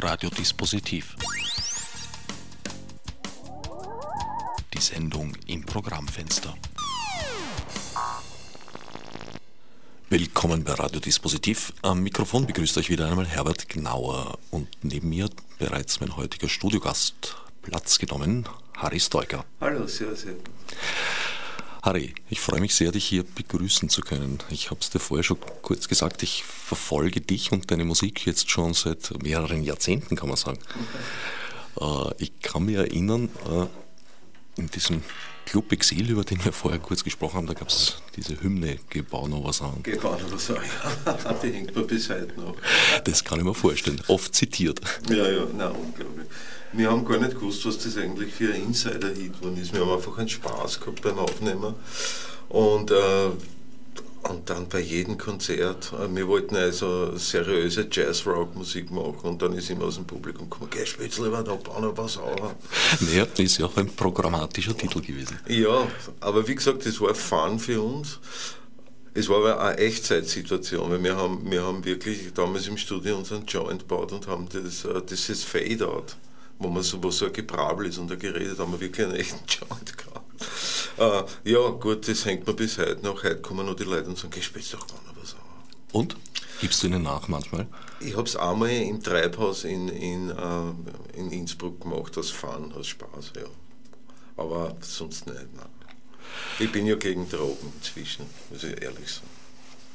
Radiodispositiv. Die Sendung im Programmfenster. Willkommen bei Radiodispositiv. Am Mikrofon begrüßt euch wieder einmal Herbert Gnauer und neben mir bereits mein heutiger Studiogast Platz genommen, Harry Stoiker. Hallo, servus. Harry, ich freue mich sehr, dich hier begrüßen zu können. Ich habe es dir vorher schon kurz gesagt, ich verfolge dich und deine Musik jetzt schon seit mehreren Jahrzehnten, kann man sagen. Okay. Äh, ich kann mich erinnern, äh, in diesem Club Exil, über den wir vorher kurz gesprochen haben, da gab es diese Hymne Gebau noch was an. Gebau noch was an, ja. die hängt mir bis heute noch. Das kann ich mir vorstellen, oft zitiert. Ja, ja, nein, unglaublich. Wir haben gar nicht gewusst, was das eigentlich für ein Insider-Hit war. Wir haben einfach einen Spaß gehabt beim Aufnehmen. Und, äh, und dann bei jedem Konzert, äh, wir wollten also seriöse Jazz-Rock-Musik machen und dann ist immer aus dem Publikum gekommen, geh, lieber da, bau noch was auf. Naja, das ist ja auch ein programmatischer Titel gewesen. Ja, aber wie gesagt, das war Fun für uns. Es war aber eine Echtzeitsituation, weil wir haben, wir haben wirklich damals im Studio unseren Joint gebaut und haben das, äh, das ist Fade-Out wo man so, wo so ein Gebrabbel ist und da geredet, haben wir wirklich einen echten Joint gehabt. Äh, ja, gut, das hängt mir bis heute noch. Heute kommen noch die Leute und sagen, geh, doch mal was an. Und? Gibst du ihnen nach manchmal? Ich habe es einmal im Treibhaus in, in, äh, in Innsbruck gemacht, aus Fun, aus Spaß, ja. Aber sonst nicht, nein. Ich bin ja gegen Drogen inzwischen, muss ich ehrlich sagen.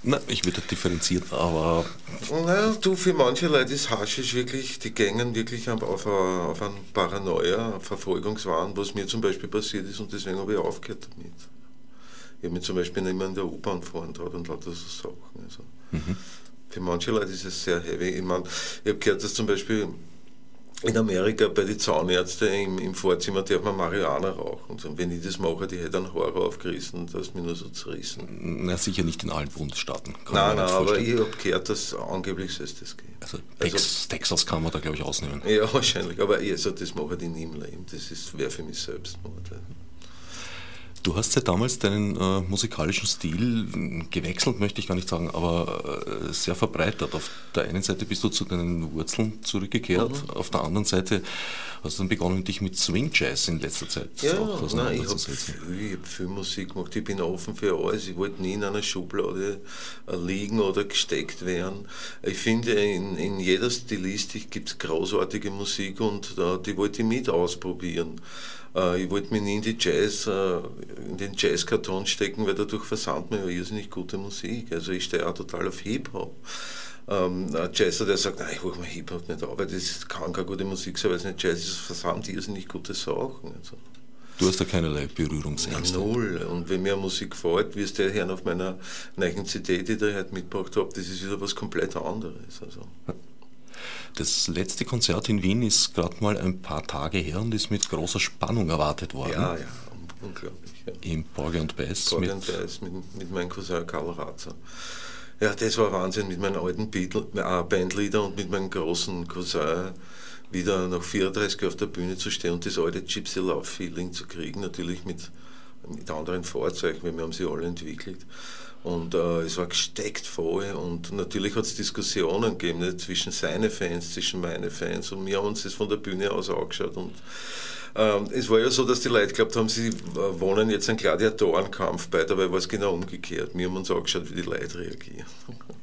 Na, ich würde differenziert, aber. Naja, du, für manche Leute ist Haschisch wirklich, die gängen wirklich auf, auf einen Paranoia, Verfolgungswahn, was mir zum Beispiel passiert ist und deswegen habe ich aufgehört damit. Ich habe mich zum Beispiel nicht mehr in der U-Bahn fahren traut und lauter so Sachen. Also. Mhm. Für manche Leute ist es sehr heavy. Ich meine, ich habe gehört, dass zum Beispiel in Amerika bei den Zahnärzten im, im Vorzimmer darf man Marihuana rauchen. Und wenn ich das mache, die hätte einen Horror aufgerissen, das ist mir nur so zerrissen. Na, sicher nicht in allen Bundesstaaten. Nein, nein, aber ich habe gehört, dass angeblich soll es das gehen. Also, Tex, also, Texas kann man da, glaube ich, ausnehmen. Ja, wahrscheinlich. Aber also, das mache ich nie im Leben. Das wäre für mich Selbstmord. Du hast ja damals deinen äh, musikalischen Stil gewechselt, möchte ich gar nicht sagen, aber äh, sehr verbreitert. Auf der einen Seite bist du zu deinen Wurzeln zurückgekehrt, mhm. auf der anderen Seite hast du dann begonnen, dich mit Swing Jazz in letzter Zeit ja, nein, ich habe viel, hab viel Musik gemacht. Ich bin offen für alles. Ich wollte nie in einer Schublade äh, liegen oder gesteckt werden. Ich finde, in, in jeder Stilistik gibt es großartige Musik und äh, die wollte ich mit ausprobieren. Äh, ich wollte mich nie in, die Jazz, äh, in den Jazzkarton stecken, weil dadurch versandt man ja irrsinnig gute Musik. Also ich stehe auch total auf Hip-Hop. Ähm, ein Jazzer, der sagt, nein, ich hole mir Hip-Hop nicht auf, weil das kann keine gute Musik sein, weil es nicht Jazz ist, versandt irrsinnig gute Sachen. Also. Du hast da keinerlei Berührungsängste? Null. Und wenn mir Musik gefällt, wie es der Herr auf meiner neuen CD, die ich heute mitgebracht habe, das ist wieder was komplett anderes. Also. Das letzte Konzert in Wien ist gerade mal ein paar Tage her und ist mit großer Spannung erwartet worden. Ja, ja, unglaublich. Ja. Im Borge und Beiß. Borge und Beiß mit, mit meinem Cousin Karl Ratzer. Ja, das war Wahnsinn mit meinen alten Beatle, äh, Bandleader und mit meinem großen Cousin wieder nach 34 auf der Bühne zu stehen und das alte Gypsy Love Feeling zu kriegen, natürlich mit, mit anderen Fahrzeugen, weil wir haben sie alle entwickelt. Und äh, es war gesteckt voll. Und natürlich hat es Diskussionen gegeben ne, zwischen seinen Fans, zwischen meinen Fans. Und wir haben uns das von der Bühne aus angeschaut. Und ähm, es war ja so, dass die Leute geglaubt haben, sie äh, wohnen jetzt einen Gladiatorenkampf bei, dabei war es genau umgekehrt. Wir haben uns angeschaut, wie die Leute reagieren.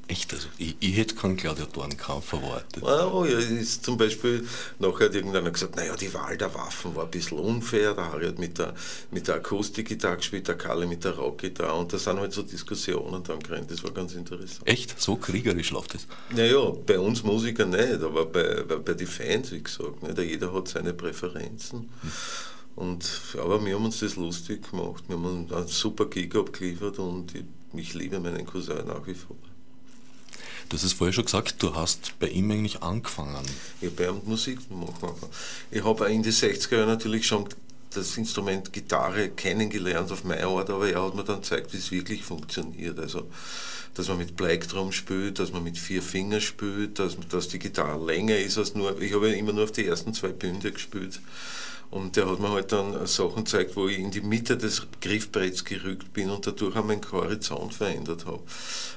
Echt? Also ich, ich hätte keinen Gladiatorenkampf erwartet. Oh ja, ist zum Beispiel nachher hat irgendeiner gesagt, naja, die Wahl der Waffen war ein bisschen unfair. Der Harry hat mit der, mit der Akustikgitarre gespielt, der Kalle mit der Rockgitarre und da sind halt so Diskussionen dann gerannt. Das war ganz interessant. Echt? So kriegerisch läuft das? Naja, bei uns Musiker nicht, aber bei, bei, bei den Fans, wie gesagt. Nicht? Jeder hat seine Präferenzen. Und, aber wir haben uns das lustig gemacht. Wir haben einen super Gig abgeliefert und ich, ich liebe meinen Cousin nach wie vor. Du hast es vorher schon gesagt, du hast bei ihm eigentlich angefangen. Ich habe bei ihm Musik gemacht. Ich habe in den 60er Jahren natürlich schon das Instrument Gitarre kennengelernt auf meine Art, aber er hat mir dann gezeigt, wie es wirklich funktioniert. Also, dass man mit Plektrum spielt, dass man mit vier Fingern spielt, dass, dass die Gitarre länger ist als nur, ich habe ja immer nur auf die ersten zwei Bünde gespielt. Und der hat mir halt dann Sachen gezeigt, wo ich in die Mitte des Griffbretts gerückt bin und dadurch auch meinen Horizont verändert habe.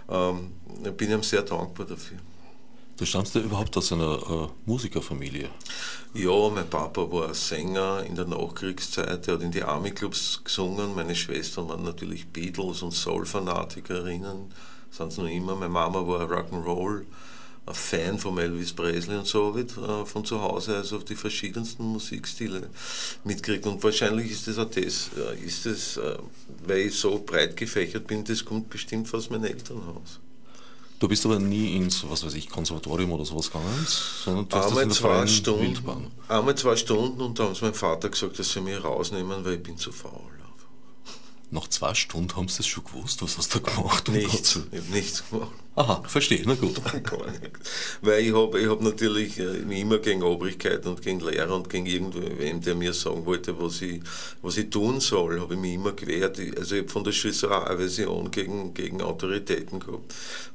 Ähm, bin ihm sehr dankbar dafür. Du stammst ja überhaupt aus einer äh, Musikerfamilie. Ja, mein Papa war Sänger in der Nachkriegszeit, der hat in die Army-Clubs gesungen. Meine Schwestern waren natürlich Beatles und Soul-Fanatikerinnen, sind es noch immer. Meine Mama war Rock'n'Roll, ein Fan von Elvis Presley und so wird äh, von zu Hause also die verschiedensten Musikstile mitgekriegt. Und wahrscheinlich ist das auch das, äh, ist das, äh, weil ich so breit gefächert bin, das kommt bestimmt aus meinem Elternhaus. Du bist aber nie ins, was weiß ich, Konservatorium oder sowas gegangen, sondern du hast einmal das in der zwei Stunden, Wildbahn. Einmal zwei Stunden und da sie meinem Vater gesagt, dass sie mich rausnehmen, weil ich bin zu faul. Nach zwei Stunden haben sie das schon gewusst, was hast du gemacht? Nichts, ich habe nichts gemacht. Aha, verstehe, na gut. Gar nichts. Weil ich habe ich hab natürlich äh, immer gegen Obrigkeit und gegen Lehrer und gegen irgendwen, der mir sagen wollte, was ich, was ich tun soll, habe ich mich immer gewehrt. Also ich habe von der Schüsse eine Aversion gegen, gegen Autoritäten gehabt,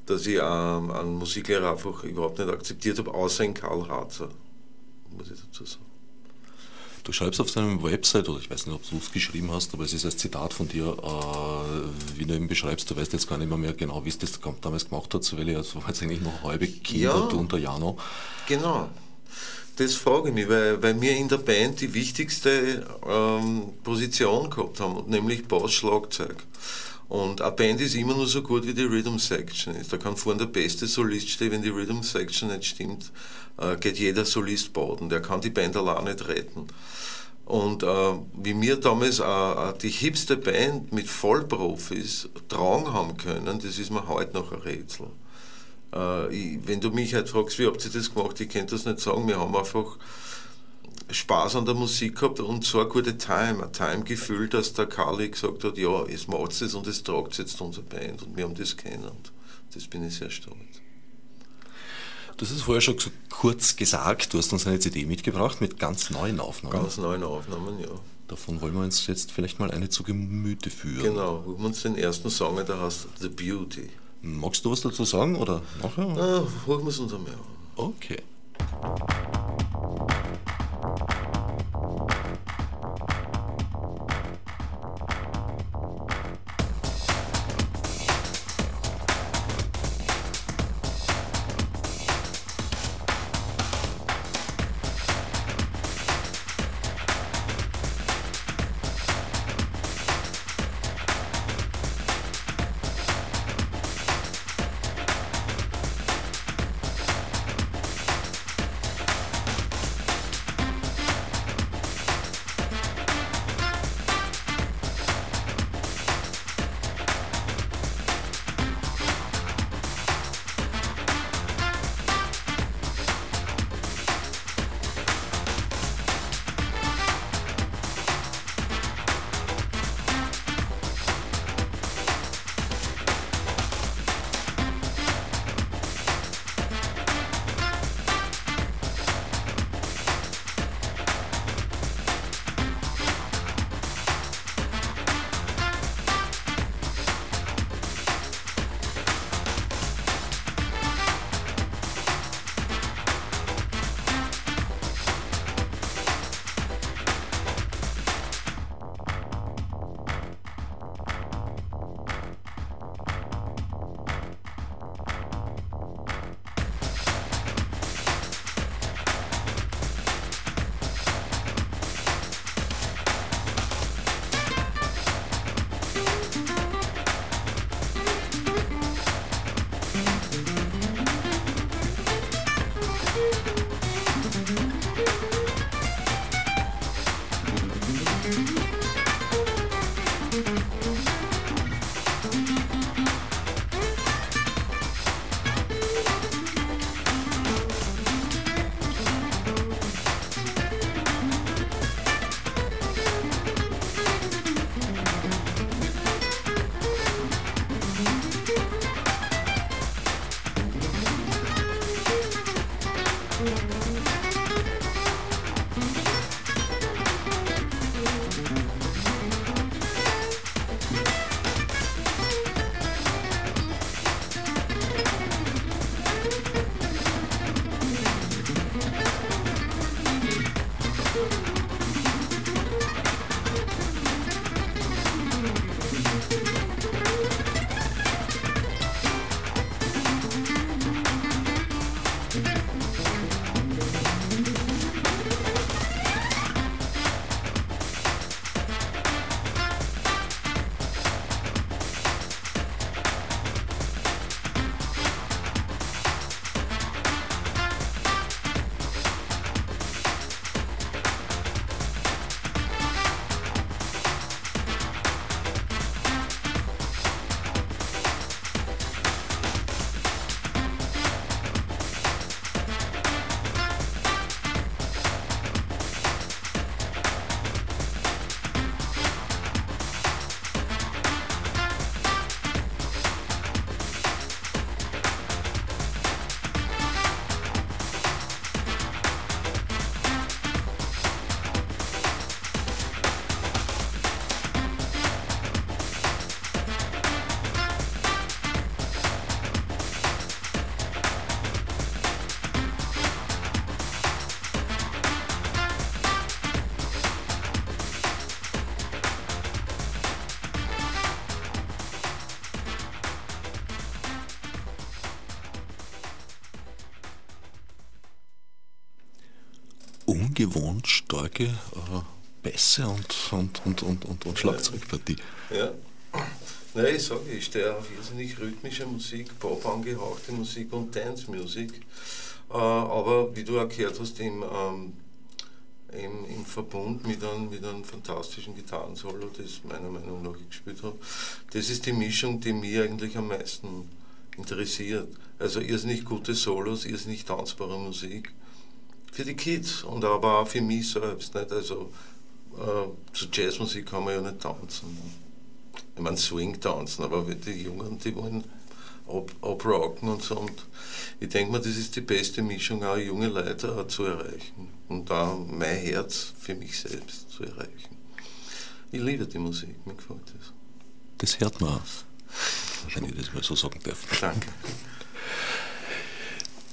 dass ich ähm, einen Musiklehrer einfach überhaupt nicht akzeptiert habe, außer in Karl Ratzer, muss ich dazu sagen. Du schreibst auf deinem Website, oder ich weiß nicht, ob du es geschrieben hast, aber es ist ein Zitat von dir, äh, wie du eben beschreibst, du weißt jetzt gar nicht mehr, genau, wie es das damals gemacht hat, weil ich also war jetzt eigentlich noch halbe Kind ja, der Jano. Genau. Das frage ich mich, weil, weil wir in der Band die wichtigste ähm, Position gehabt haben, nämlich Bass-Schlagzeug. Und eine Band ist immer nur so gut, wie die Rhythm Section ist. Da kann vorne der beste Solist stehen, wenn die Rhythm Section nicht stimmt, äh, geht jeder Solist baden. Der kann die Band allein nicht retten. Und äh, wie wir damals äh, äh, die hipste Band mit Vollprofis tragen haben können, das ist mir heute noch ein Rätsel. Äh, ich, wenn du mich halt fragst, wie habt ihr das gemacht, ich kann das nicht sagen. Wir haben einfach Spaß an der Musik gehabt und so eine gute Time, ein Time-Gefühl, dass der Kali gesagt hat, ja, es macht es und es tragt jetzt unsere Band und wir haben das kennen. Und das bin ich sehr stolz. Du hast es vorher schon kurz gesagt, du hast uns eine CD mitgebracht mit ganz neuen Aufnahmen. Ganz neuen Aufnahmen, ja. Davon wollen wir uns jetzt vielleicht mal eine zu Gemüte führen. Genau, wir uns den ersten Song, der heißt The Beauty. Magst du was dazu sagen oder nachher? Na, holen wir es uns einmal. Okay. Starke äh, Bässe und, und, und, und, und, und Schlagzeugpartie. Ja. Nein, ich sage, ich stehe auf irrsinnig rhythmische Musik, Pop angehauchte Musik und Dance-Musik. Äh, aber wie du erklärt hast, im, ähm, im, im, Verbund mit einem, mit einem fantastischen Gitarrensolo, das meiner Meinung nach ich gespielt habe, das ist die Mischung, die mich eigentlich am meisten interessiert. Also irrsinnig gute Solos, irrsinnig tanzbare Musik. Für die Kids und aber auch für mich selbst. Nicht? Also äh, zu Jazzmusik kann man ja nicht tanzen. Ich meine Swing tanzen, aber die Jungen, die wollen ab, abrocken und so. Und ich denke mir, das ist die beste Mischung, auch junge Leute zu erreichen. Und da mein Herz für mich selbst zu erreichen. Ich liebe die Musik, mir gefällt das. Das hört man, wenn ich das mal so sagen darf. Danke.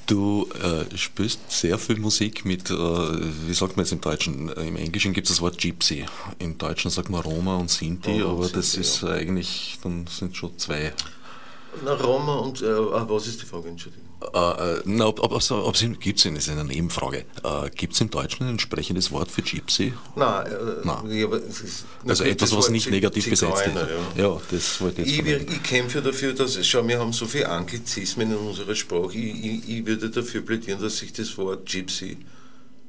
Du äh, spielst sehr viel Musik mit, äh, wie sagt man jetzt im Deutschen? Im Englischen gibt es das Wort Gypsy. Im Deutschen sagt man Roma und Sinti, Roma aber Sinti, das ist ja. eigentlich, dann sind schon zwei. Na, Roma und, äh, ah, was ist die Frage, Entschuldigung? Äh, äh, na, ob, ob, ob, gibt es, ist eine Nebenfrage. Äh, gibt es im Deutschen ein entsprechendes Wort für Gypsy? Nein, äh, Nein. Ja, also etwas, was nicht negativ besetzt ist. Ja. ja. das wollte ich jetzt Ich, ich kämpfe dafür, dass, schau, wir haben so viele Anglizismen in unserer Sprache. Ich, ich, ich würde dafür plädieren, dass sich das Wort Gypsy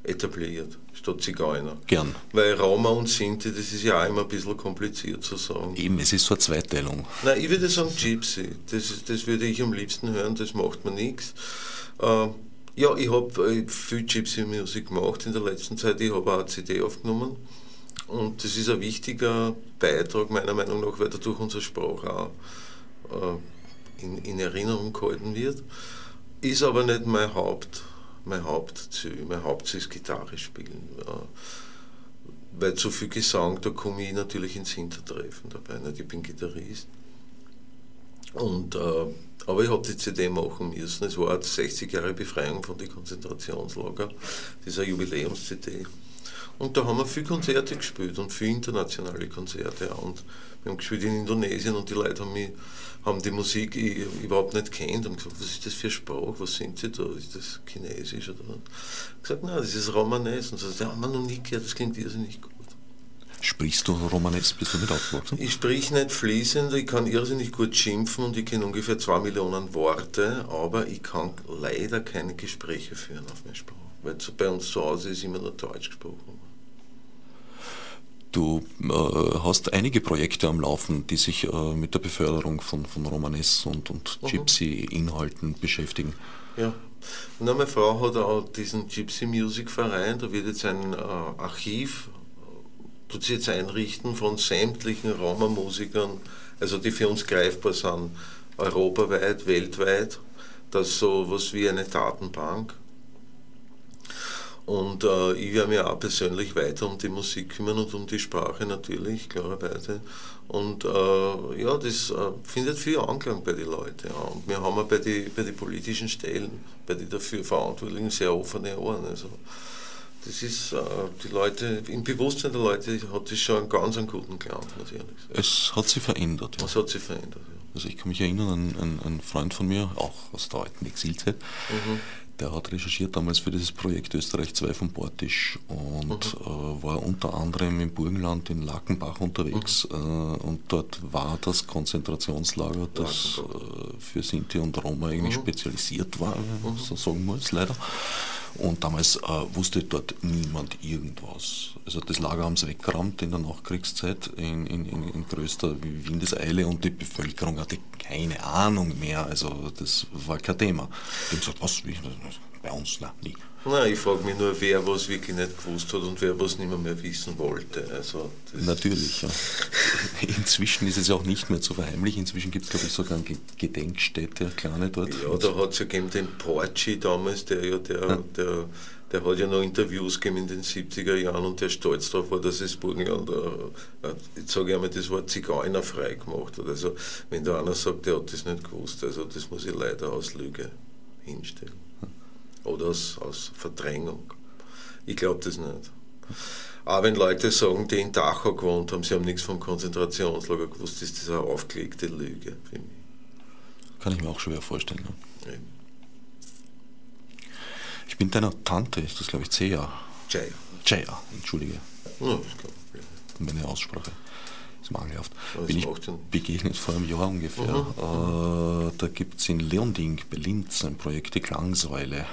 etabliert, statt Zigeuner. Gern. Weil Roma und Sinti, das ist ja auch immer ein bisschen kompliziert zu sagen. Eben, es ist so eine Zweiteilung. Nein, ich würde sagen Gypsy. Das, das würde ich am liebsten hören, das macht mir nichts. Äh, ja, ich habe äh, viel Gypsy Musik gemacht in der letzten Zeit. Ich habe auch eine CD aufgenommen. Und das ist ein wichtiger Beitrag, meiner Meinung nach, weil dadurch unsere Sprache auch äh, in, in Erinnerung gehalten wird. Ist aber nicht mein Haupt mein Hauptziel. Mein Hauptziel ist Gitarre spielen. Weil zu viel Gesang, da komme ich natürlich ins Hintertreffen dabei. Nicht? Ich bin Gitarrist. Und, äh, aber ich habe die CD machen müssen. Es war 60 Jahre Befreiung von den Konzentrationslager. Eine Jubiläums-CD. Und da haben wir viele Konzerte gespielt und viele internationale Konzerte. Und wir haben gespielt in Indonesien und die Leute haben mich haben die Musik überhaupt nicht kennt und gesagt, was ist das für Sprache, was sind sie da, ist das Chinesisch oder was? gesagt, nein, das ist Romanes. Und so, ja, haben wir noch nie gehört, das klingt irrsinnig gut. Sprichst du Romanes, bist du mit aufgewachsen? Ich sprich nicht fließend, ich kann irrsinnig gut schimpfen und ich kenne ungefähr zwei Millionen Worte, aber ich kann leider keine Gespräche führen auf meine Sprache, weil bei uns zu Hause ist immer nur Deutsch gesprochen. Du äh, hast einige Projekte am Laufen, die sich äh, mit der Beförderung von, von Romanes und, und mhm. Gypsy-Inhalten beschäftigen. Ja. Na, meine Frau hat auch diesen Gypsy Music Verein, da wird jetzt ein äh, Archiv, tut sie jetzt einrichten von sämtlichen Roma-Musikern, also die für uns greifbar sind, europaweit, weltweit. Das ist so was wie eine Datenbank und äh, ich werde mich auch persönlich weiter um die Musik kümmern und um die Sprache natürlich, klarerweise. Und äh, ja, das äh, findet viel Anklang bei den Leuten. Ja. Und wir haben auch bei den bei die politischen Stellen, bei den dafür Verantwortlichen sehr offene Ohren. Also, das ist, äh, die Leute, im Bewusstsein der Leute hat das schon einen ganz einen guten Klang, muss ich ehrlich sagen. Es hat sich verändert. Ja. Es hat sich verändert, ja. Also ich kann mich erinnern an einen, einen Freund von mir, auch aus der alten Exilzeit, mhm der hat recherchiert damals für dieses Projekt Österreich 2 vom Bortisch und mhm. äh, war unter anderem im Burgenland in Lackenbach unterwegs. Mhm. Äh, und dort war das Konzentrationslager, das äh, für Sinti und Roma eigentlich mhm. spezialisiert war, mhm. so sagen muss, leider. Und damals äh, wusste dort niemand irgendwas. Also das Lager haben sie weggerammt in der Nachkriegszeit in, in, in, in größter Windeseile und die Bevölkerung hatte keine Ahnung mehr. Also das war kein Thema. Die haben gesagt, was, bei uns, nein, nie. Nein, ich frage mich nur, wer was wirklich nicht gewusst hat und wer was nicht mehr, mehr wissen wollte. Also Natürlich, ja. Inzwischen ist es auch nicht mehr zu verheimlichen. Inzwischen gibt es, glaube ich, sogar eine Gedenkstätte, eine kleine dort. Ja, da hat es ja gegeben den Porci damals, der ja, der, ja. der, der hat ja noch Interviews gegeben in den 70er Jahren und der stolz darauf war, dass es Burgenland, äh, jetzt sage ich einmal, das Wort Zigeuner frei gemacht hat. Also, wenn da einer sagt, der hat das nicht gewusst, also das muss ich leider aus Lüge hinstellen oder aus, aus Verdrängung. Ich glaube das nicht. Aber wenn Leute sagen, die in Dachau gewohnt haben, sie haben nichts vom Konzentrationslager gewusst, ist das eine aufgelegte Lüge für mich. Kann ich mir auch schwer vorstellen. Ne? Ja. Ich bin deiner Tante, ist das glaube ich Cea. Cea, Jaya, entschuldige. Ja, Meine Aussprache ist mangelhaft. Bin ich begegnet vor einem Jahr ungefähr. Mhm. Äh, da gibt es in Leonding Linz ein Projekt, die Klangsäule.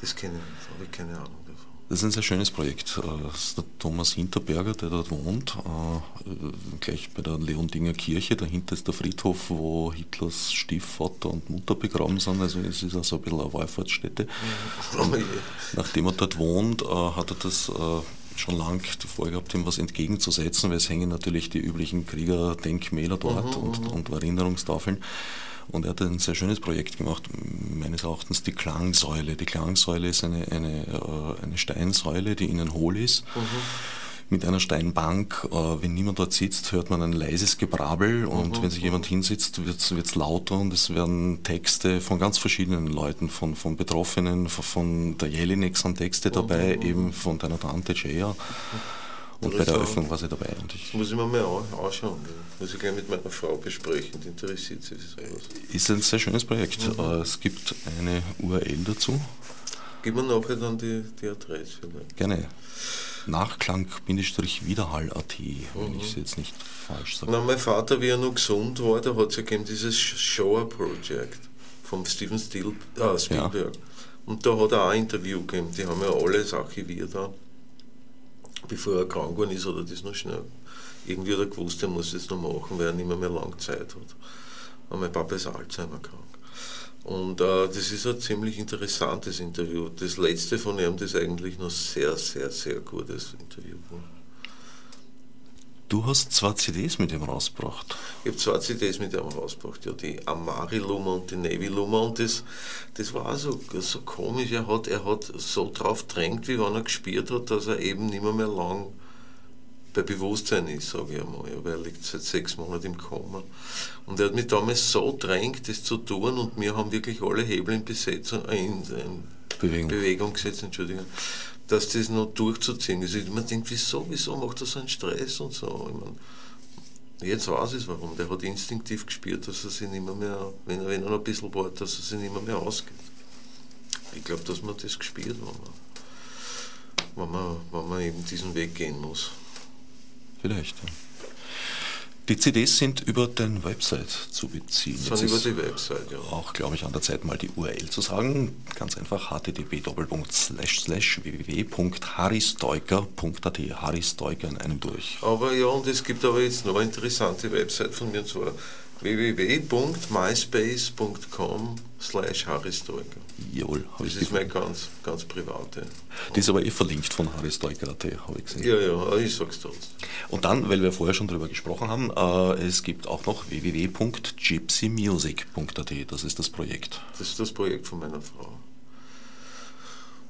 Das kenne ich, habe ich keine Ahnung davon. Das ist ein sehr schönes Projekt. Äh, das ist der Thomas Hinterberger, der dort wohnt, äh, gleich bei der Leondinger Kirche. Dahinter ist der Friedhof, wo Hitlers Stiefvater und Mutter begraben sind. Also es ist also ein bisschen eine Wallfahrtsstätte. Oh Nachdem er dort wohnt, äh, hat er das schon lang vorgehabt, ihm was entgegenzusetzen, weil es hängen natürlich die üblichen Kriegerdenkmäler dort mhm, und, mhm. und Erinnerungstafeln. Und er hat ein sehr schönes Projekt gemacht, meines Erachtens die Klangsäule. Die Klangsäule ist eine, eine, äh, eine Steinsäule, die innen hohl ist. Mhm mit einer Steinbank. Äh, wenn niemand dort sitzt, hört man ein leises Gebrabbel und mhm. wenn sich jemand hinsitzt, wird es lauter und es werden Texte von ganz verschiedenen Leuten, von, von Betroffenen, von der Jelinek sind Texte dabei, mhm. eben von deiner Tante Jaya. Und bei der Eröffnung war sie dabei. Und ich muss ich mir mal anschauen. Muss ich gleich mit meiner Frau besprechen, die interessiert sich sowas. Ist ein sehr schönes Projekt. Mhm. Äh, es gibt eine URL dazu. Gib mir nachher dann die, die Adresse. Vielleicht. Gerne. Nachklang-Widerhall.at, wenn mhm. ich es jetzt nicht falsch sage. Na, mein Vater, wie er noch gesund war, da hat es ja gegeben dieses Shower Project von Steven Stil, äh, Spielberg. Ja. Und da hat er auch ein Interview gegeben, die haben ja alles archiviert, auch, bevor er krank geworden ist, oder das noch schnell. Irgendwie hat er gewusst, er muss es noch machen, weil er nicht mehr, mehr lange Zeit hat. Und mein Papa ist Alzheimer krank. Und äh, das ist ein ziemlich interessantes Interview. Das letzte von ihm das eigentlich noch sehr, sehr, sehr gutes Interview. Du hast zwei CDs mit ihm rausgebracht. Ich habe zwei CDs mit ihm rausgebracht, ja, die Amari Luma und die Navy Luma. Und das, das war so, so komisch. Er hat, er hat so drauf drängt, wie wenn er gespielt hat, dass er eben nicht mehr, mehr lang bei Bewusstsein ist, sage ich einmal, ja, weil er liegt seit sechs Monaten im Koma. Und er hat mich damals so drängt, das zu tun und wir haben wirklich alle Hebel in, Besetzung, äh, in, in Bewegung. Bewegung gesetzt, Entschuldigung, dass das noch durchzuziehen ist. Man denkt, wieso, wieso macht er so einen Stress und so. Ich mein, Jetzt weiß ich warum. Der hat instinktiv gespürt, dass er sich nicht mehr, wenn, er, wenn er noch ein bisschen wartet, dass er sich nicht mehr, mehr ausgeht. Ich glaube, dass man das gespürt, wenn man, wenn man, wenn man eben diesen Weg gehen muss. Vielleicht. Ja. Die CDs sind über deine Website zu beziehen. Sind über die Website, ja. Auch, glaube ich, an der Zeit mal die URL zu sagen. Ganz einfach http www.haristeuker.at. Haristeuker in einem durch. Aber ja, und es gibt aber jetzt noch eine interessante Website von mir, und zwar www.myspace.com slash haristeuker. Jawohl, habe ich Das ist meine ganz, ganz private. Die ist aber eh verlinkt von haristeuker.at, habe ich gesehen. Ja, ja, ich sag's trotzdem. Und dann, weil wir vorher schon darüber gesprochen haben, äh, es gibt auch noch www.gypsymusic.at, das ist das Projekt. Das ist das Projekt von meiner Frau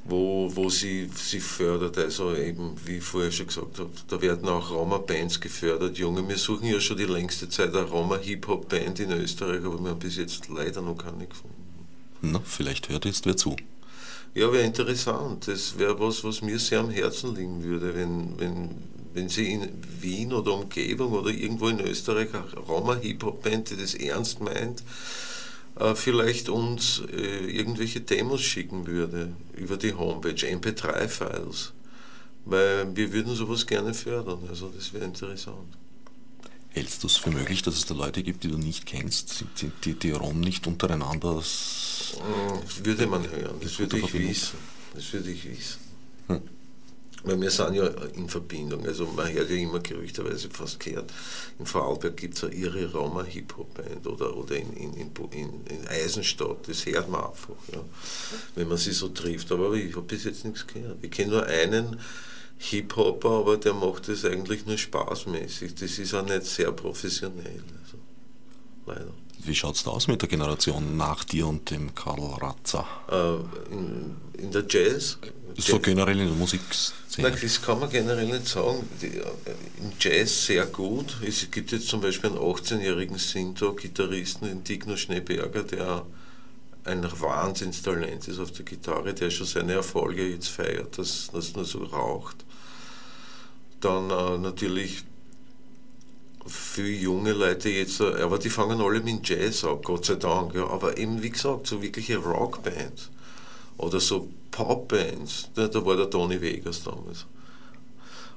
wo, wo sie, sie fördert. Also eben, wie ich vorher schon gesagt habe, da werden auch Roma-Bands gefördert. Junge, wir suchen ja schon die längste Zeit eine Roma-Hip-Hop-Band in Österreich, aber wir haben bis jetzt leider noch keine gefunden. Na, vielleicht hört jetzt wer zu. Ja, wäre interessant. Das wäre was, was mir sehr am Herzen liegen würde, wenn, wenn, wenn Sie in Wien oder Umgebung oder irgendwo in Österreich eine Roma-Hip-Hop-Band, die das ernst meint, vielleicht uns äh, irgendwelche Demos schicken würde über die Homepage, MP3-Files. Weil wir würden sowas gerne fördern, also das wäre interessant. Hältst du es für möglich, dass es da Leute gibt, die du nicht kennst, die, die, die Rom nicht untereinander? Das würde man hören, das würde ich wissen. Das würde ich wissen. Hm. Weil wir sind ja in Verbindung, also man hört ja immer gerüchterweise fast gehört, in Vorarlberg gibt es eine irre Roma Hip-Hop-Band oder, oder in, in, in, in, Eisenstadt, das hört man einfach, ja, wenn man sie so trifft. Aber ich habe bis jetzt nichts gehört. Ich kenne nur einen Hip-Hopper, aber der macht das eigentlich nur spaßmäßig. Das ist auch nicht sehr professionell, also, leider. Wie schaut es da aus mit der Generation nach dir und dem Karl Ratzer? Äh, in, in der Jazz? So generell in der Musikszene? Nein, das kann man generell nicht sagen. Äh, Im Jazz sehr gut. Es gibt jetzt zum Beispiel einen 18-jährigen Sinto-Gitarristen, den Digno Schneeberger, der ein Wahnsinnstalent ist auf der Gitarre, der schon seine Erfolge jetzt feiert, dass das nur so raucht. Dann äh, natürlich viele junge Leute jetzt, äh, aber die fangen alle mit Jazz ab, Gott sei Dank. Ja. Aber eben, wie gesagt, so wirkliche Rockbands oder so Popbands, da, da war der Tony Vegas damals.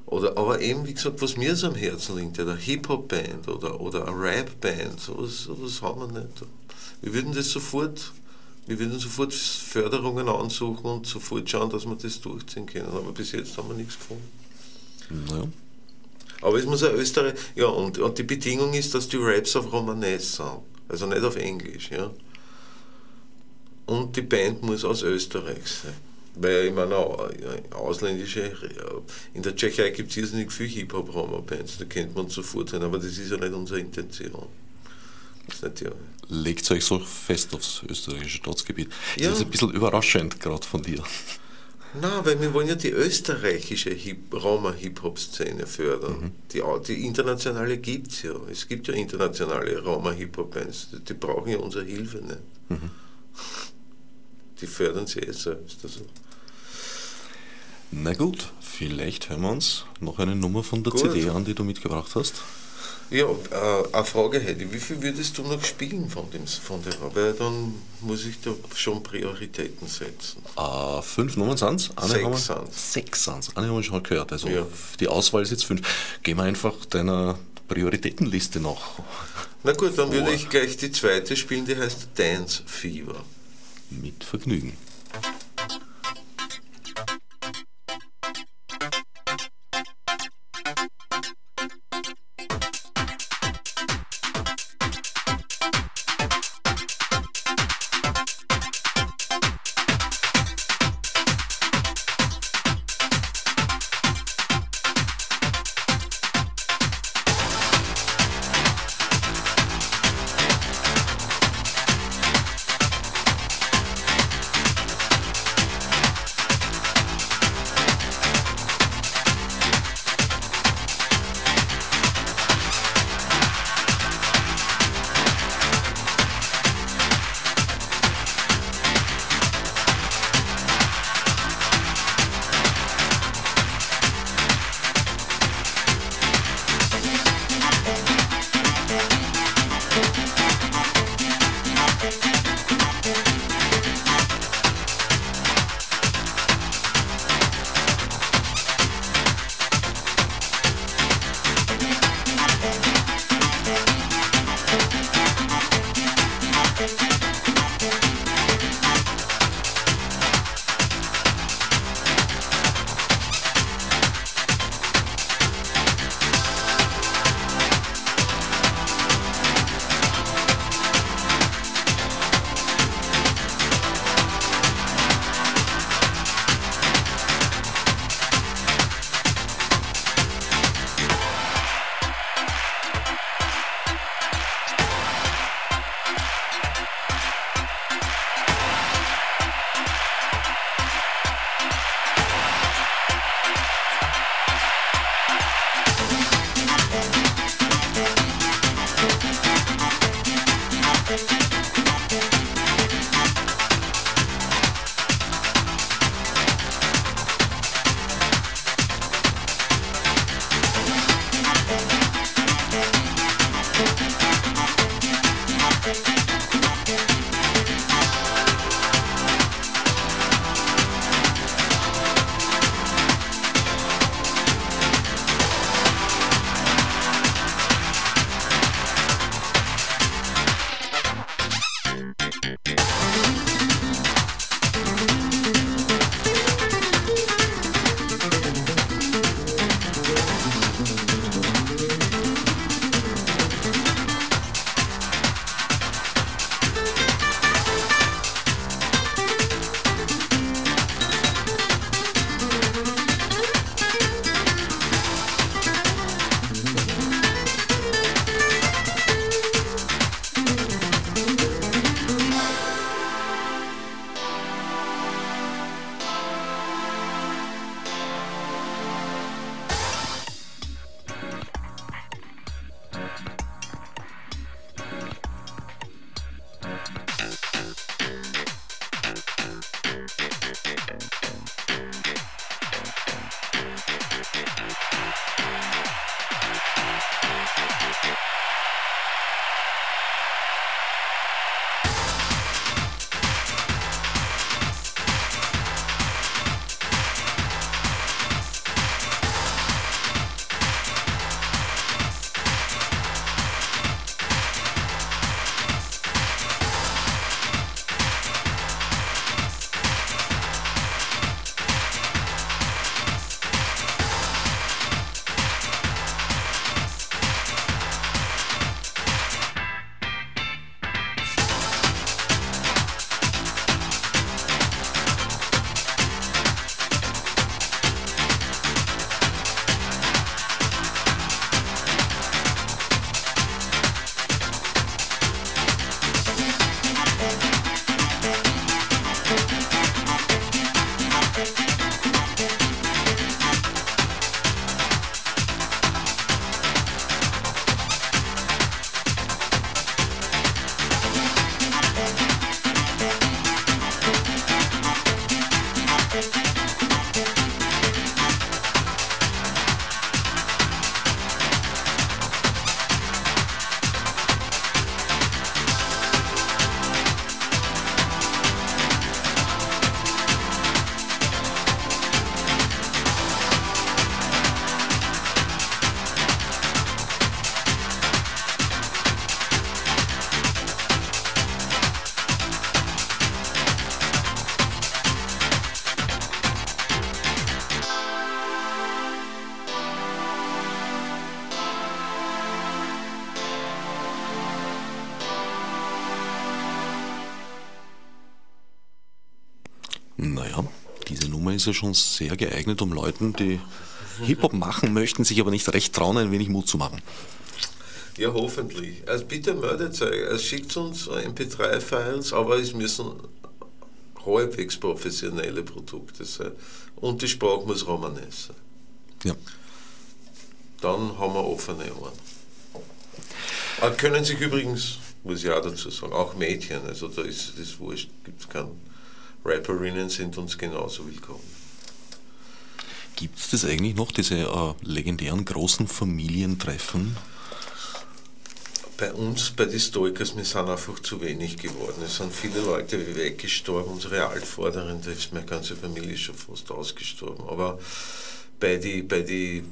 Oder, aber eben, wie gesagt, was mir so am Herzen liegt, eine Hip-Hop-Band oder, oder eine Rap-Band, sowas, sowas haben wir nicht. Wir würden das sofort, wir würden sofort Förderungen ansuchen und sofort schauen, dass wir das durchziehen können. Aber bis jetzt haben wir nichts gefunden. Naja. Aber es muss ein Österreich, ja, und, und die Bedingung ist, dass die Raps auf Romanes sind, also nicht auf Englisch, ja. Und die Band muss aus Österreich sein. Weil ich meine, ausländische, in der Tschechei gibt es irrsinnig viele Hip-Hop-Roma-Bands, da kennt man sofort sein, aber das ist ja nicht unsere Intention. Das Legt euch so fest aufs österreichische Staatsgebiet. Das ja. ist ein bisschen überraschend, gerade von dir. Nein, weil wir wollen ja die österreichische Hip Roma-Hip-Hop-Szene fördern. Mhm. Die, die internationale gibt es ja. Es gibt ja internationale Roma-Hip-Hop-Bands. Die brauchen ja unsere Hilfe nicht. Mhm. Die fördern sie eh selbst. Also. Na gut, vielleicht hören wir uns noch eine Nummer von der gut. CD an, die du mitgebracht hast. Ja, äh, eine Frage hätte ich. Wie viel würdest du noch spielen von, dem, von der Weil dann muss ich da schon Prioritäten setzen. Äh, fünf Nummern sind es? Sechs sind Sechs sind. Eine haben wir schon gehört. Also ja. die Auswahl ist jetzt fünf. Gehen wir einfach deiner Prioritätenliste nach. Na gut, dann würde ich gleich die zweite spielen, die heißt Dance Fever. Mit Vergnügen. Ist ja schon sehr geeignet, um Leuten, die Hip-Hop machen möchten, sich aber nicht recht trauen, ein wenig Mut zu machen. Ja, hoffentlich. Also bitte meldet euch. Also schickt uns MP3-Files, aber es müssen halbwegs professionelle Produkte sein. Und die Sprache muss romanes sein. Ja. Dann haben wir offene Ohren. Aber können sich übrigens, muss ich auch dazu sagen, auch Mädchen, also da ist das wurscht, gibt es keinen Rapperinnen, sind uns genauso willkommen. Gibt es das eigentlich noch, diese äh, legendären großen Familientreffen? Bei uns, bei den Stoikers, wir sind einfach zu wenig geworden. Es sind viele Leute weggestorben. Unsere Altvorderen, da ist meine ganze Familie schon fast ausgestorben. Aber bei den bei die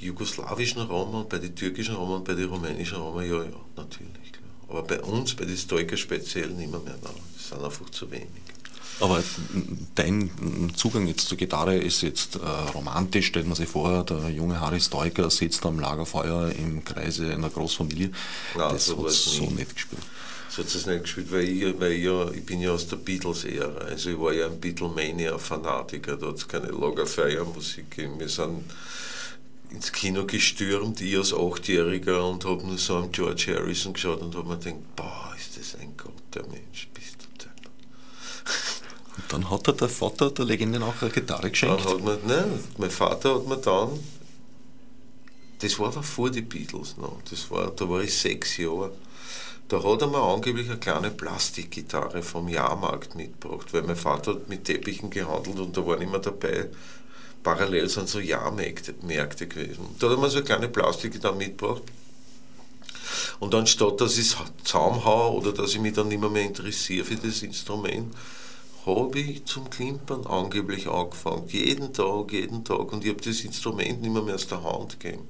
jugoslawischen Roma, bei den türkischen Roma und bei den rumänischen Roma, ja, ja, natürlich. Klar. Aber bei uns, bei den Stoikers speziell, nicht mehr, mehr. Nein, das sind einfach zu wenig. Aber dein Zugang jetzt zur Gitarre ist jetzt äh, romantisch, stellt man sich vor, der junge Harry Stoiker sitzt am Lagerfeuer im Kreise einer Großfamilie. Nein, das so hat so nicht gespielt. So hat es nicht gespielt, weil, ich, weil ich, ja, ich bin ja aus der Beatles-Ära. Also ich war ja ein Beatlemania-Fanatiker, da hat es keine Lagerfeuermusik gegeben. Wir sind ins Kino gestürmt, ich als Achtjähriger und habe nur so am George Harrison geschaut und habe mir gedacht, boah, ist das ein Gott, der Mensch. Und dann hat er der Vater der Legende auch eine Gitarre geschenkt. Dann hat man, nein, mein Vater hat mir dann, das war aber vor die Beatles noch, das war, da war ich sechs Jahre, da hat er mir angeblich eine kleine Plastikgitarre vom Jahrmarkt mitgebracht, weil mein Vater hat mit Teppichen gehandelt und da waren immer dabei, parallel sind so Jahrmärkte Märkte gewesen. Da hat er mir so eine kleine Plastikgitarre mitgebracht und anstatt dass ich es zusammenhaue oder dass ich mich dann nicht mehr, mehr interessiere für das Instrument, habe ich zum Klimpern angeblich angefangen. Jeden Tag, jeden Tag. Und ich habe das Instrument nicht mehr, mehr aus der Hand gegeben.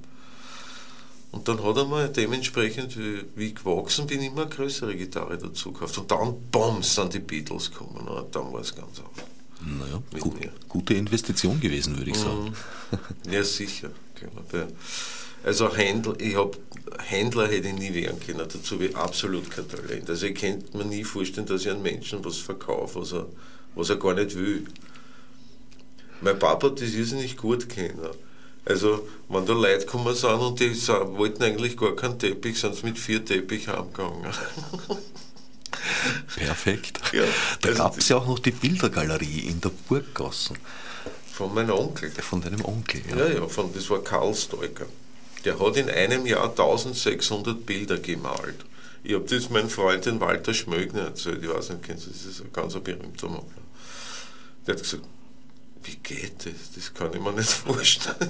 Und dann hat er mir dementsprechend, wie, ich gewachsen bin, immer eine größere Gitarre dazu gekauft. Und dann, bums, sind die Beatles gekommen. Und dann war es ganz anders. Naja, gut, gute Investition gewesen, würde ich sagen. Ja, sicher. Klar. Also Händler, ich hab, Händler hätte ich nie werden können, dazu habe ich absolut kein Talent. Also ich könnte mir nie vorstellen, dass ich einem Menschen was verkaufe, was er, was er gar nicht will. Mein Papa hat das irrsinnig gut kennen. Also, wenn da Leute gekommen sind und die sa- wollten eigentlich gar keinen Teppich, sind sie mit vier Teppich heimgegangen. Perfekt. Ja, da also gab es ja auch noch die Bildergalerie in der Burggassen Von meinem Onkel. von deinem Onkel. Ja. Ja, ja, von, das war Karl Stoiker. Der hat in einem Jahr 1600 Bilder gemalt. Ich habe das meinem Freund, den Walter Schmögner, erzählt. Ich weiß nicht, kennst du, das ist ein ganz berühmter Maler. Der hat gesagt, wie geht das? Das kann ich mir nicht vorstellen.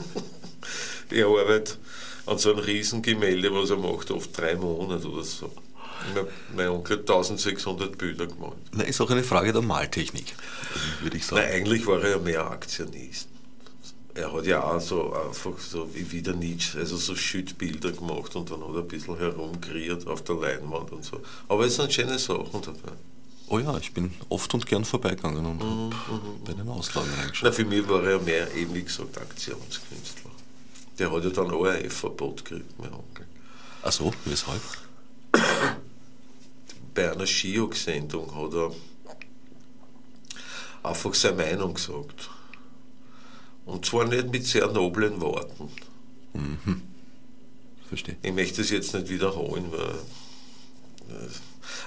Er arbeitet an so einem Riesengemälde, was er macht, oft drei Monate oder so. Mein, Onkel hat 1600 Bilder gemalt. Na, ist auch eine Frage der Maltechnik, würde ich sagen. Nein, eigentlich war er ja mehr Aktionist. Er hat ja auch so einfach so wie wieder Nietzsche, also so Schüttbilder gemacht und dann hat er ein bisschen herumkreiert auf der Leinwand und so. Aber es sind schöne Sachen dabei. Oh ja, ich bin oft und gern vorbeigegangen und Mhm, hab bei den Auslagen Na, reingeschaut. für mich war er mehr, eben wie gesagt, Aktionskünstler. Der hat ja dann ORF-Verbot gekriegt, mein Onkel. Ach so, weshalb? Bei einer Skiog-Sendung hat er einfach seine Meinung gesagt. Und zwar nicht mit sehr noblen Worten. Verstehe. Ich möchte das jetzt nicht wiederholen, weil. äh,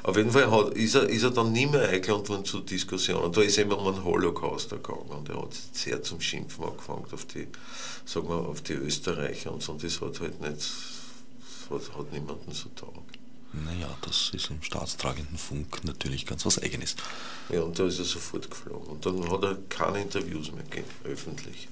Auf jeden Fall hat, ist, er, ist er dann nie mehr eingeladen worden zu Diskussionen. Da ist er immer um einen Holocaust gegangen und er hat sehr zum Schimpfen angefangen auf die, sagen wir, auf die Österreicher und so. Und das hat halt nicht, hat, hat niemanden so taugt. Naja, das ist im staatstragenden Funk natürlich ganz was Eigenes. Ja, und da ist er sofort geflogen. Und dann hat er keine Interviews mehr gegeben, öffentlich.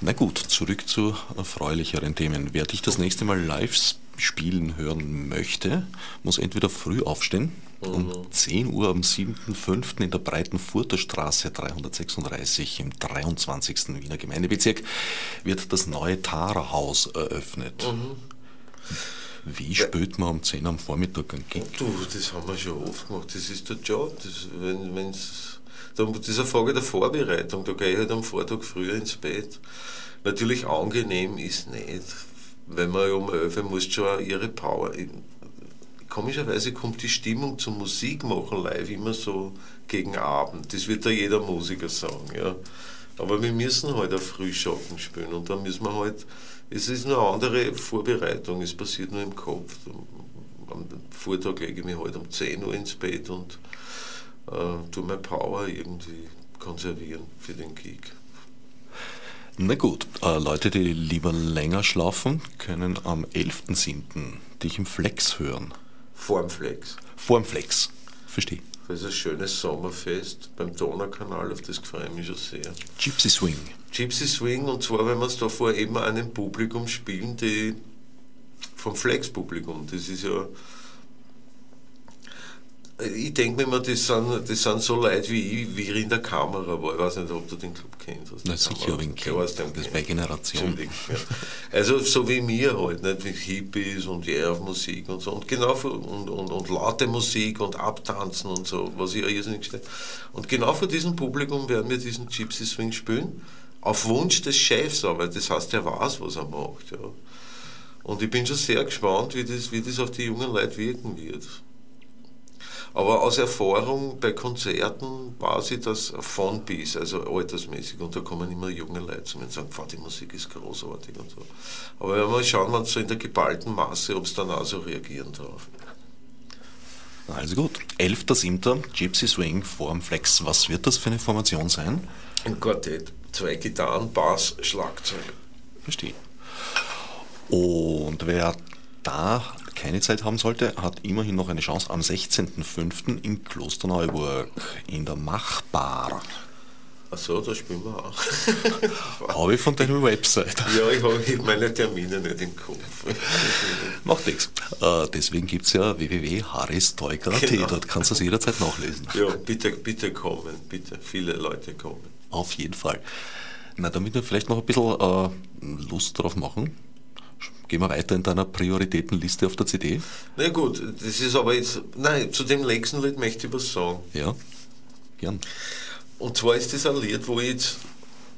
Na gut, zurück zu erfreulicheren Themen. Wer dich das nächste Mal live spielen hören möchte, muss entweder früh aufstehen, um 10 Uhr am 7.5. in der Breitenfurter Straße 336 im 23. Wiener Gemeindebezirk wird das neue Tara-Haus eröffnet. Wie spät man um 10 am Vormittag einen Gig? Du, das haben wir schon oft gemacht. Das ist der Job. Das, wenn, wenn's, da- das ist eine Frage der Vorbereitung. Da gehe ich halt am Vortag früher ins Bett. Natürlich angenehm ist nicht. Wenn man ja um 11 Uhr muss schon auch ihre Power. Komischerweise kommt die Stimmung zum Musikmachen live immer so gegen Abend. Das wird da jeder Musiker sagen. Ja. Aber wir müssen halt auf Frühschoppen spielen und da müssen wir halt, es ist eine andere Vorbereitung, es passiert nur im Kopf. Am Vortag lege ich mich halt um 10 Uhr ins Bett und äh, tue meine Power irgendwie konservieren für den Gig. Na gut, äh, Leute, die lieber länger schlafen, können am 11.07. dich im Flex hören. Vorm Flex. Vorm Flex, verstehe. Das ist ein schönes Sommerfest beim Donaukanal, auf das freue ich mich schon sehr. Gypsy Swing. Gypsy Swing, und zwar, wenn wir es da vor eben einem Publikum spielen, die vom Flex-Publikum. Das ist ja ich denke mir immer, das sind, das sind so Leute wie ich, wie ich in der Kamera war. Ich weiß nicht, ob du den Club kennst. Na sicher, wenn ich das ist bei Generation. Also so wie mir halt, nicht? wie Hippies und yeah, Musik und so. Und genau für, und, und, und laute Musik und Abtanzen und so, was ich irrsinnig stelle. Und genau vor diesem Publikum werden wir diesen Gypsy Swing spielen. Auf Wunsch des Chefs, aber das heißt, er weiß, was er macht. Ja. Und ich bin schon sehr gespannt, wie das, wie das auf die jungen Leute wirken wird. Aber aus Erfahrung bei Konzerten weiß ich, dass von bis, also altersmäßig, und da kommen immer junge Leute zu mir und sagen, die Musik ist großartig und so. Aber wenn wir schauen, man so in der geballten Masse, ob es dann auch so reagieren darf. Also gut, 11.7. Gypsy Swing vorm Flex. Was wird das für eine Formation sein? Ein Quartett. Zwei Gitarren, Bass, Schlagzeug. Verstehe. Und wer da keine Zeit haben sollte, hat immerhin noch eine Chance am 16.05. in Klosterneuburg in der Machbar. Achso, da spielen wir auch. habe ich von deiner Website. Ja, ich habe meine Termine nicht im Kopf. Macht nichts. Äh, deswegen gibt es ja www.haristeuker.at, genau. dort kannst du es jederzeit nachlesen. Ja, bitte, bitte kommen, bitte, viele Leute kommen. Auf jeden Fall. Na, damit wir vielleicht noch ein bisschen äh, Lust drauf machen, Gehen wir weiter in deiner Prioritätenliste auf der CD? Na gut, das ist aber jetzt. Nein, zu dem nächsten Lied möchte ich was sagen. Ja, gern. Und zwar ist das ein Lied, wo ich jetzt.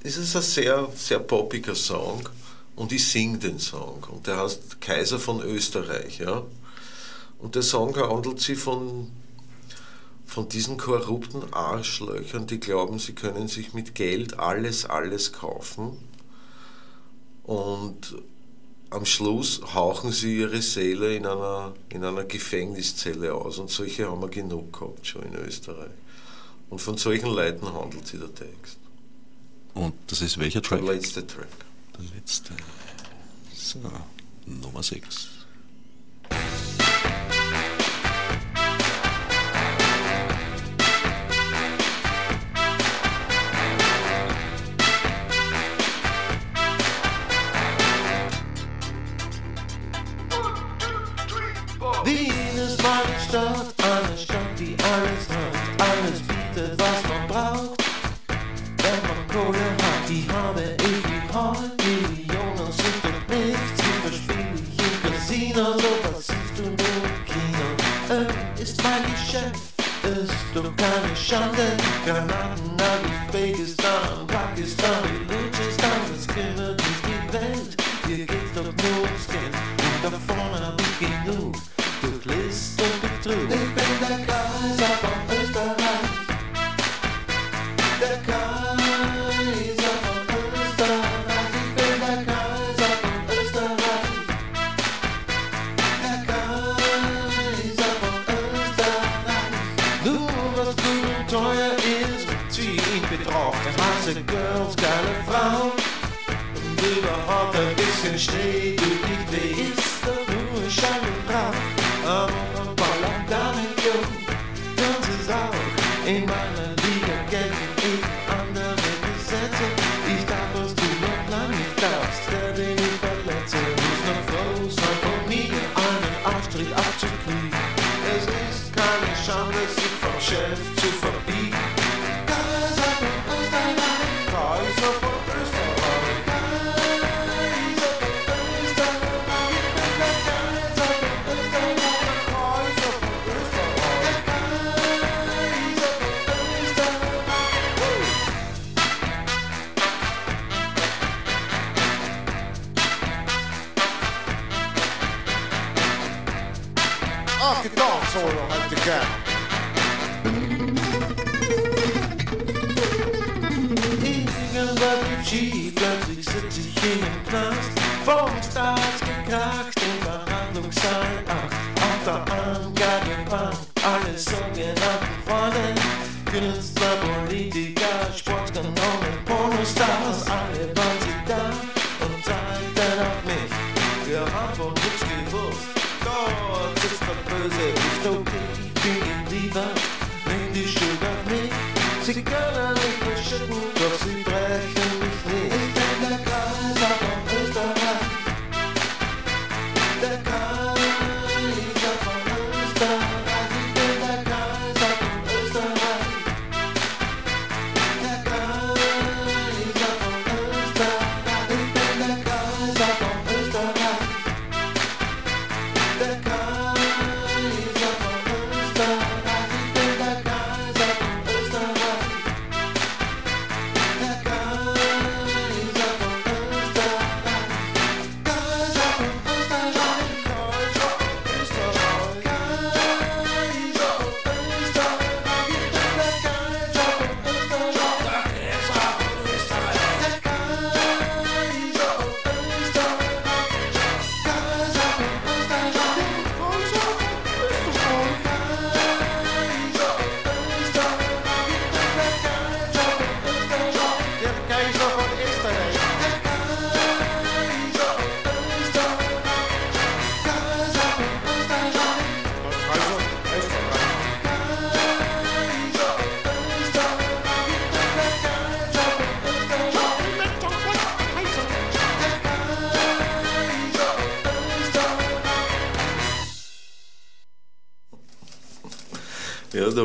Es ist ein sehr, sehr poppiger Song und ich singe den Song. Und der heißt Kaiser von Österreich. Ja? Und der Song handelt sich von, von diesen korrupten Arschlöchern, die glauben, sie können sich mit Geld alles, alles kaufen. Und am Schluss hauchen sie ihre Seele in einer, in einer Gefängniszelle aus. Und solche haben wir genug gehabt schon in Österreich. Und von solchen Leuten handelt sich der Text. Und das ist welcher Track? Der letzte Track. Der letzte. So, Nummer 6. Stadt, eine Stadt, die alles hat, alles bietet, was man braucht. Wenn man Kohle hat, die habe ich wie heute. Millionen sind doch nichts, die verspiele ich im Casino, so was siehst du nur im Kino. Öl ist mein Geschäft, ist doch keine Schande. Granaten nach Usbekistan, zieh ihn betracht. Heiße Girls, geile Frauen. Und überhaupt ein bisschen Schnee, du nicht weh ist doch nur Schein und Rauch. I'm a Balladame, yo. Das ist auch in meiner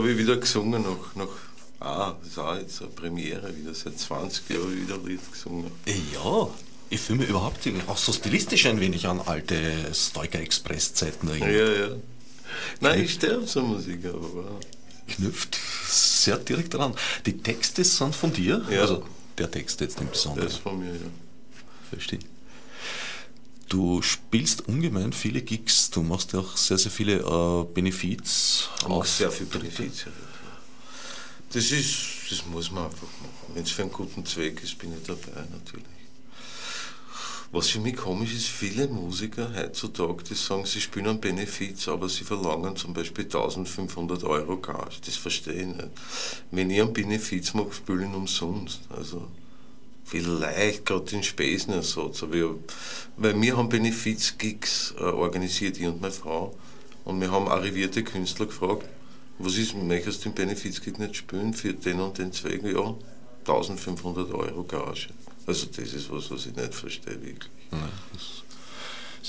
habe ich wieder gesungen, nach, nach ah, das ist auch jetzt eine Premiere, wieder seit 20 Jahren wieder ein Lied gesungen. Ja, ich fühle mich überhaupt auch so stilistisch ein wenig an alte Stoiker Express-Zeiten erinnert. Ja, ja. Nein, ich sterbe zur Musik, aber Knüpft sehr direkt dran. Die Texte sind von dir? Ja. Also der Text jetzt im das Besonderen. ist von mir, ja. Verstehe. Du spielst ungemein viele Gigs, du machst ja auch sehr, sehr viele äh, Benefiz. Auch sehr viel Benefiz. ja. Das ist, das muss man einfach machen. Wenn es für einen guten Zweck ist, bin ich dabei natürlich. Was für mich komisch ist, viele Musiker heutzutage, die sagen, sie spielen einen Benefiz, aber sie verlangen zum Beispiel 1500 Euro Gage. Das verstehe ich nicht. Wenn ich einen Benefiz mache, spiele ich ihn umsonst. Also, vielleicht gerade den Spesenersatz. Aber ja, weil wir haben Benefiz-Gigs äh, organisiert, ich und meine Frau. Und wir haben arrivierte Künstler gefragt, was ist, möchtest du den Benefizgig nicht spielen für den und den Zweck? Ja, 1500 Euro Gage. Also das ist was, was ich nicht verstehe wirklich. Nein, das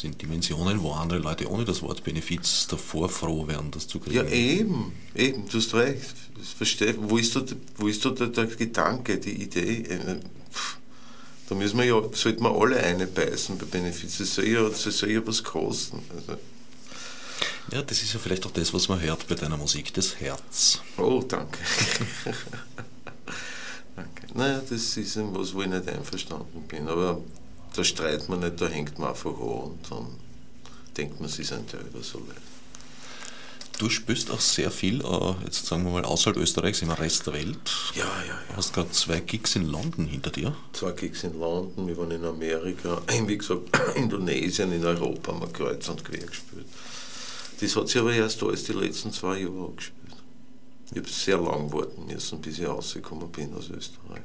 sind Dimensionen, wo andere Leute ohne das Wort Benefiz davor froh wären, das zu kriegen. Ja, eben, eben, du hast recht. Das verstehe. Wo ist da, wo ist da der, der Gedanke, die Idee? Da müssen wir ja, sollten wir alle eine beißen bei Benefiz. Das soll ja, das soll ja was kosten. Also, Ja, das ist ja vielleicht auch das, was man hört bei deiner Musik, das Herz. oh, danke. danke. Naja, das ist was, wo ich nicht einverstanden bin. Aber da streitet man nicht, da hängt man einfach an und dann denkt man, sie sind ja über so weit. Du spielst auch sehr viel, äh, jetzt sagen wir mal außerhalb Österreichs, im Rest der Welt. Ja, ja, ja. Du hast gerade zwei Gigs in London hinter dir. zwei Gigs in London, wir waren in Amerika, wie gesagt, Indonesien, in Europa haben wir kreuz und quer gespielt. Das hat sich aber erst alles die letzten zwei Jahre angespielt. Ich habe sehr lang warten müssen, bis ich rausgekommen bin aus Österreich.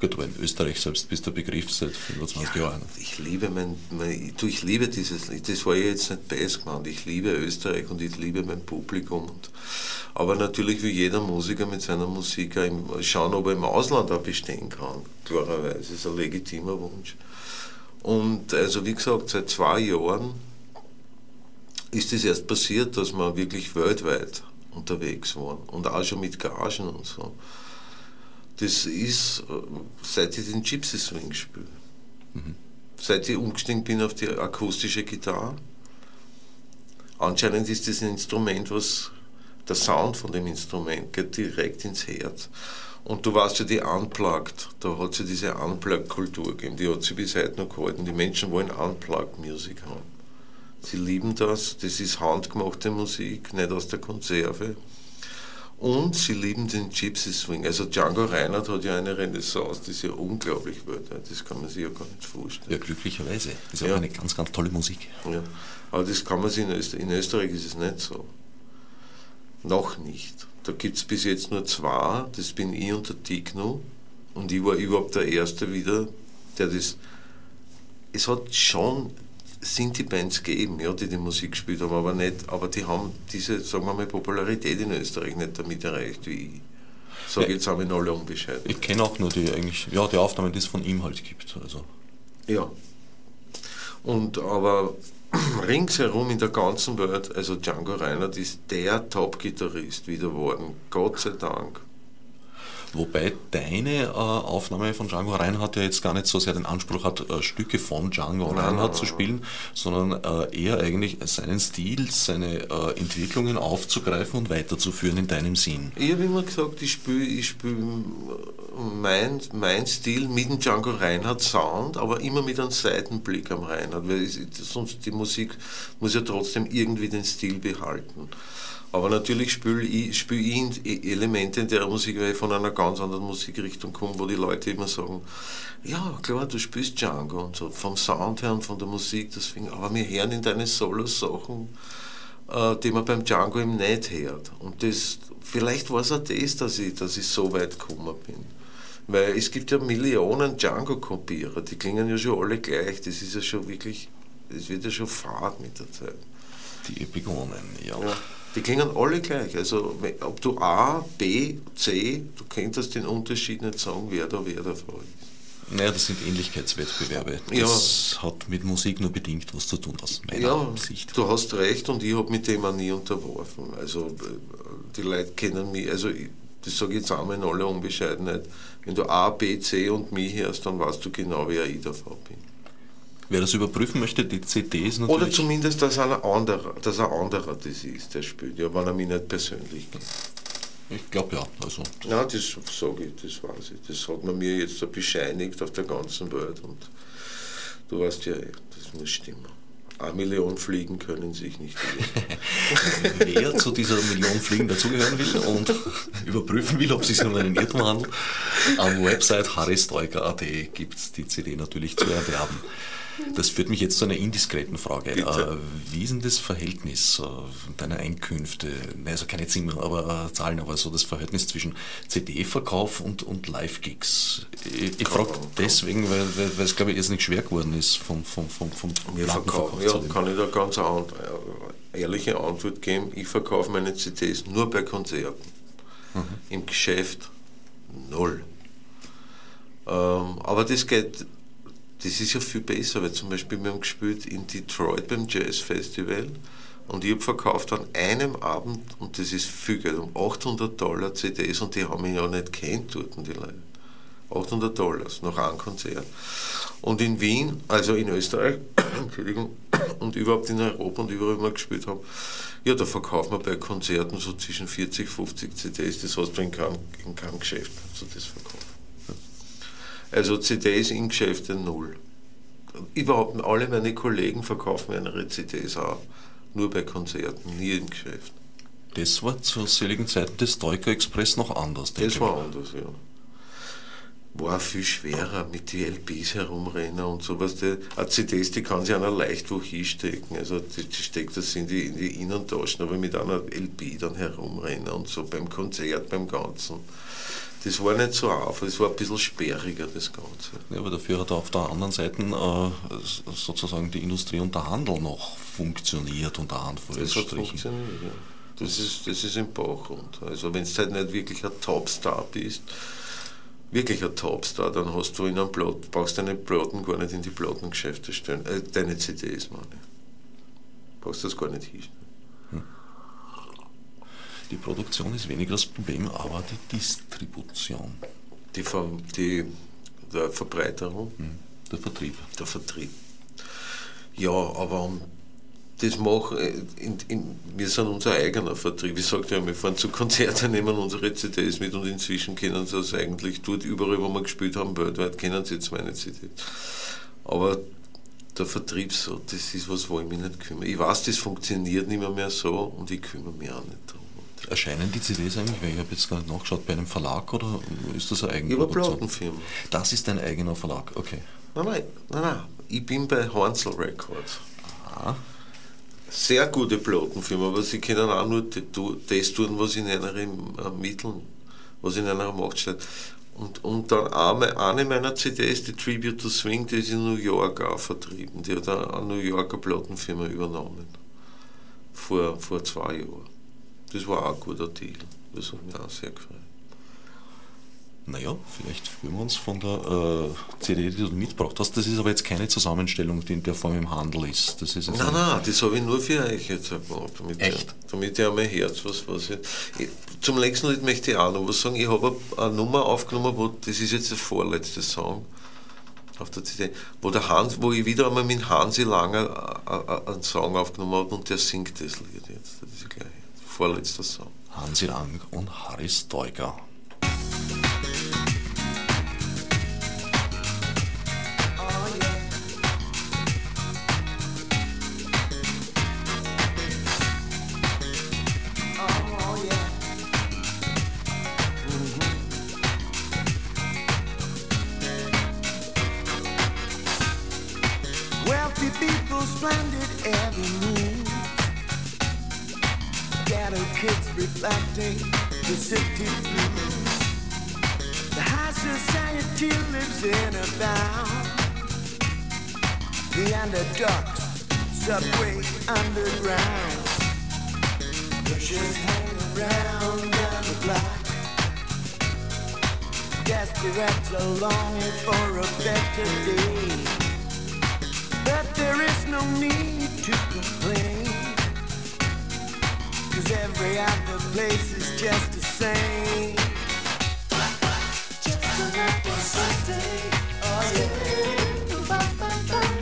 Gut, aber in Österreich selbst bist du Begriff seit 25 Jahren. Ich liebe mein, mein du, ich liebe dieses Lied. Das war ja jetzt nicht best gemeint. Ich liebe Österreich und ich liebe mein Publikum. Und, aber natürlich will jeder Musiker mit seiner Musik im, schauen, ob er im Ausland auch bestehen kann. Klarerweise das ist ein legitimer Wunsch. Und also wie gesagt, seit zwei Jahren ist es erst passiert, dass wir wirklich weltweit unterwegs waren und auch schon mit Gagen und so. Das ist, seit ich den Gypsy Swing spiele. Seit ich umgestiegen bin auf die akustische Gitarre. Anscheinend ist das ein Instrument, was der Sound von dem Instrument geht direkt ins Herz. Und du weißt ja, die Unplugged, da hat es ja diese Unplugged-Kultur gegeben, die hat sich bis heute noch gehalten. Die Menschen wollen Unplugged-Musik haben. Sie lieben das, das ist handgemachte Musik, nicht aus der Konserve. Und sie lieben den Gypsy Swing. Also Django Reinhardt hat ja eine Renaissance, die ist ja unglaublich weltweit. Das kann man sich ja gar nicht vorstellen. Ja, glücklicherweise. Das ist Ja. auch eine ganz, ganz tolle Musik. Ja. Aber das kann man sich in Österreich, in Österreich ist es nicht so. Noch nicht. Da gibt es bis jetzt nur zwei, das bin ich und der Tigno. Und ich war überhaupt der Erste wieder, der das. Es hat schon sind die Bands gegeben, ja, die die Musik gespielt haben, aber nicht, aber die haben diese, sagen wir mal, Popularität in Österreich nicht damit erreicht wie ich. Sag Ja. jetzt auch in aller Unbescheidenheit. Ich kenne auch nur die eigentlich, ja, die Aufnahmen, die es von ihm halt gibt. Also. Ja. Und aber ringsherum in der ganzen Welt, also Django Reinhardt ist der Top-Gitarrist wieder geworden. Gott sei Dank. Wobei deine äh, Aufnahme von Django Reinhardt ja jetzt gar nicht so sehr den Anspruch hat, äh, Stücke von Django Nein, Reinhardt nein, zu spielen, sondern äh, eher eigentlich seinen Stil, seine Entwicklungen aufzugreifen und weiterzuführen in deinem Sinn. Ich habe immer gesagt, ich spiele ich spiel mein, mein Stil mit dem Django Reinhardt Sound, aber immer mit einem Seitenblick am Reinhardt, weil es, sonst die Musik muss ja trotzdem irgendwie den Stil behalten. Aber natürlich spiele ich, spiel ich Elemente in der Musik, weil ich von einer ganz anderen Musikrichtung komme, wo die Leute immer sagen, ja klar, du spielst Django und so, vom Sound her und von der Musik, deswegen, aber wir hören in deine Solo-Sachen äh, die man beim Django eben nicht hört. Und das, vielleicht war es auch das, dass ich, dass ich so weit gekommen bin. Weil es gibt ja Millionen Django-Kopierer, die klingen ja schon alle gleich. Das ist ja schon wirklich, das wird ja schon fad mit der Zeit. Die Epigonen, ja. Ja. Die klingen alle gleich. Also ob du A, B, C, du könntest den Unterschied nicht sagen, wer da wer davon ist. Naja, das sind Ähnlichkeitswettbewerbe. Das hat mit Musik nur bedingt was zu tun, aus meiner Ja, Sicht. du hast recht und ich habe mit dem auch nie unterworfen. Also äh, die Leute kennen mich, also ich, das sage ich jetzt einmal in aller Unbescheidenheit. Wenn du A, B, C und mich hörst, dann weißt du genau, wer ich davon bin. Wer das überprüfen möchte, die CD ist natürlich... Oder zumindest, dass ein anderer, dass ein anderer das ist, der spielt, ja, wenn er mich nicht persönlich kennt. Ich glaube ja. Also, Ja, das sage ich, das weiß ich. Das hat man mir jetzt so bescheinigt auf der ganzen Welt und du weißt ja, das muss stimmen. Eine Million Fliegen können sich nicht wer zu dieser Million Fliegen dazugehören will und überprüfen will, ob es sich um einen Irrtum handelt, am Website harrysteuker.at gibt es die CD natürlich zu erwerben. Das führt mich jetzt zu einer indiskreten Frage. Bitte. Äh, Wie ist denn das Verhältnis äh, deiner Einkünfte, also keine Zimmer, aber äh, Zahlen, aber so das Verhältnis zwischen CD-Verkauf und, und Live-Gigs? Ich, ich frage deswegen, weil, weil, es, glaube ich, irrsinnig schwer geworden ist vom, vom, vom, vom Wir verkaufen, ja, kann ich da ganz eine ehrliche Antwort geben. Ich verkaufe meine CDs nur bei Konzerten. Im Geschäft null. Ähm, aber das geht, das ist ja viel besser, weil zum Beispiel wir haben gespielt in Detroit beim Jazz Festival und ich habe verkauft an einem Abend, und das ist viel Geld, um 800 Dollar CDs und die haben mich ja nicht kennt dort, die Leute. 800 Dollars nach einem Konzert. Und in Wien, also in Österreich, Entschuldigung, und überhaupt in Europa und überall, wo wir gespielt haben, ja, da verkaufen wir bei Konzerten so zwischen 40, 50 CDs, das hast du in keinem, in keinem Geschäft, du das verkaufen. Also CDs in Geschäfte null. Überhaupt alle meine Kollegen verkaufen ihre CDs auch, nur bei Konzerten, nie im Geschäft. Das war zu seligen Zeiten des Stoiker Express noch anders, denke Das war anders, ja. War viel schwerer mit den LPs herumrennen und sowas. Die, CDs, die kann sich einer leicht wo hinstecken. Also die, die steckt das in die, in die Innentaschen, aber mit einer LP dann herumrennen und so beim Konzert, beim Ganzen. Das war nicht so einfach, es war ein bisschen sperriger, das Ganze. Ja, aber dafür hat auf der anderen Seite äh, sozusagen die Industrie und der Handel noch funktioniert, unter Das hat Anführungsstrichen. funktioniert, ja. Das ist, das ist im Bach runter. Also wenn du halt nicht wirklich ein Topstar bist, wirklich ein Topstar, dann hast du in einem Plot, brauchst deine Platten gar nicht in die Plattengeschäfte stellen. Äh, deine CDs, meine ich. Brauchst das gar nicht hinstellen. Die Produktion ist weniger das Problem, aber die Distribution, Die, Ver, die der Verbreiterung, der Vertrieb. der Vertrieb. Ja, aber das machen, äh, in, in, wir sind unser eigener Vertrieb. Ich sagte ja, wir fahren zu Konzerten, nehmen unsere CDs mit und inzwischen kennen sie das eigentlich dort, überall wo wir gespielt haben, weltweit, kennen sie jetzt meine CDs. Aber der Vertrieb so, das ist was, wo ich mich nicht kümmere. Ich weiß, das funktioniert nicht mehr, mehr so und ich kümmere mich auch nicht darum. Erscheinen die CDs eigentlich, weil ich habe jetzt gar nicht nachgeschaut, bei einem Verlag oder ist das eine Über Eigenproduktion? Plattenfirma. Das ist ein eigener Verlag, okay. Nein, nein, nein, nein. Ich bin bei Hansel Records. Ah, Sehr gute Plattenfirma, aber sie können auch nur das tun, was in einer ermitteln, was in einer Macht steht. Und, und dann eine, eine meiner CDs, die Tribute to Swing, die ist in New York auch vertrieben. Die hat eine, eine New Yorker Plattenfirma übernommen. Vor, vor zwei Jahren. Das war auch ein guter Deal. Das hat mich auch sehr gefreut. naja, vielleicht führen wir uns von der äh, CD, die du mitgebracht hast. Das ist aber jetzt keine Zusammenstellung, die in der Form im Handel ist. Das ist Nein, nein, das habe ich nur für euch jetzt gemacht. Damit Echt? Ich, damit ich an mein Herz was, was ich, ich, Zum nächsten Lied möchte ich auch noch was sagen. Ich habe eine, eine Nummer aufgenommen, wo, das ist jetzt der vorletzte Song auf der CD, wo, der Hans, wo ich wieder einmal mit Hansi Langer äh, äh, einen Song aufgenommen habe und der singt das Lied jetzt. Vorletzter Song. Hansi Lang und Harry Stoiger. Wealthy people, splendid. Ghetto kids reflecting the city blues. The high society lives in a bound. The underdogs, subway underground. Pushers hang around down the block. Desperates are longing for a better day. But there is no need to complain. Every other place is just the same. Just another Sunday.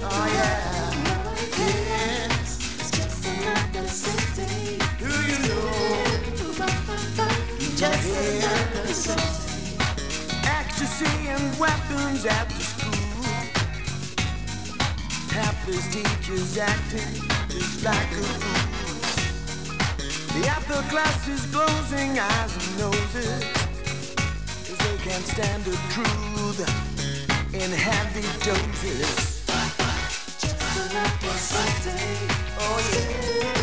Oh yeah. Yes. Just another. Do you know? Just another and weapons the school. Hapless teachers acting just like a fool. The upper class is closing eyes and noses. Cause they can't stand the truth in heavy doses. Just another Sunday. Oh yeah.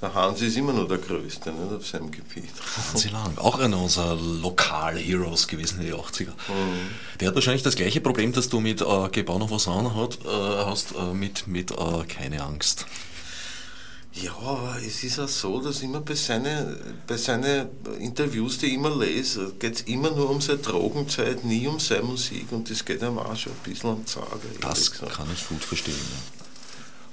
Der Hansi ist immer noch der Größte nicht, auf seinem Gebiet. Hansi Lang, auch einer unserer Lokal-Heroes gewesen in den 80er. Der hat wahrscheinlich das gleiche Problem, das du mit äh, Gebau noch was an hat, äh, hast, äh, mit, mit äh, keine Angst. Ja, aber es ist auch so, dass immer bei seinen, bei seinen Interviews, die ich immer lese, geht es immer nur um seine Drogenzeit, nie um seine Musik und das geht einem auch schon ein bisschen am Zager. Das kann ich gut verstehen. Ja.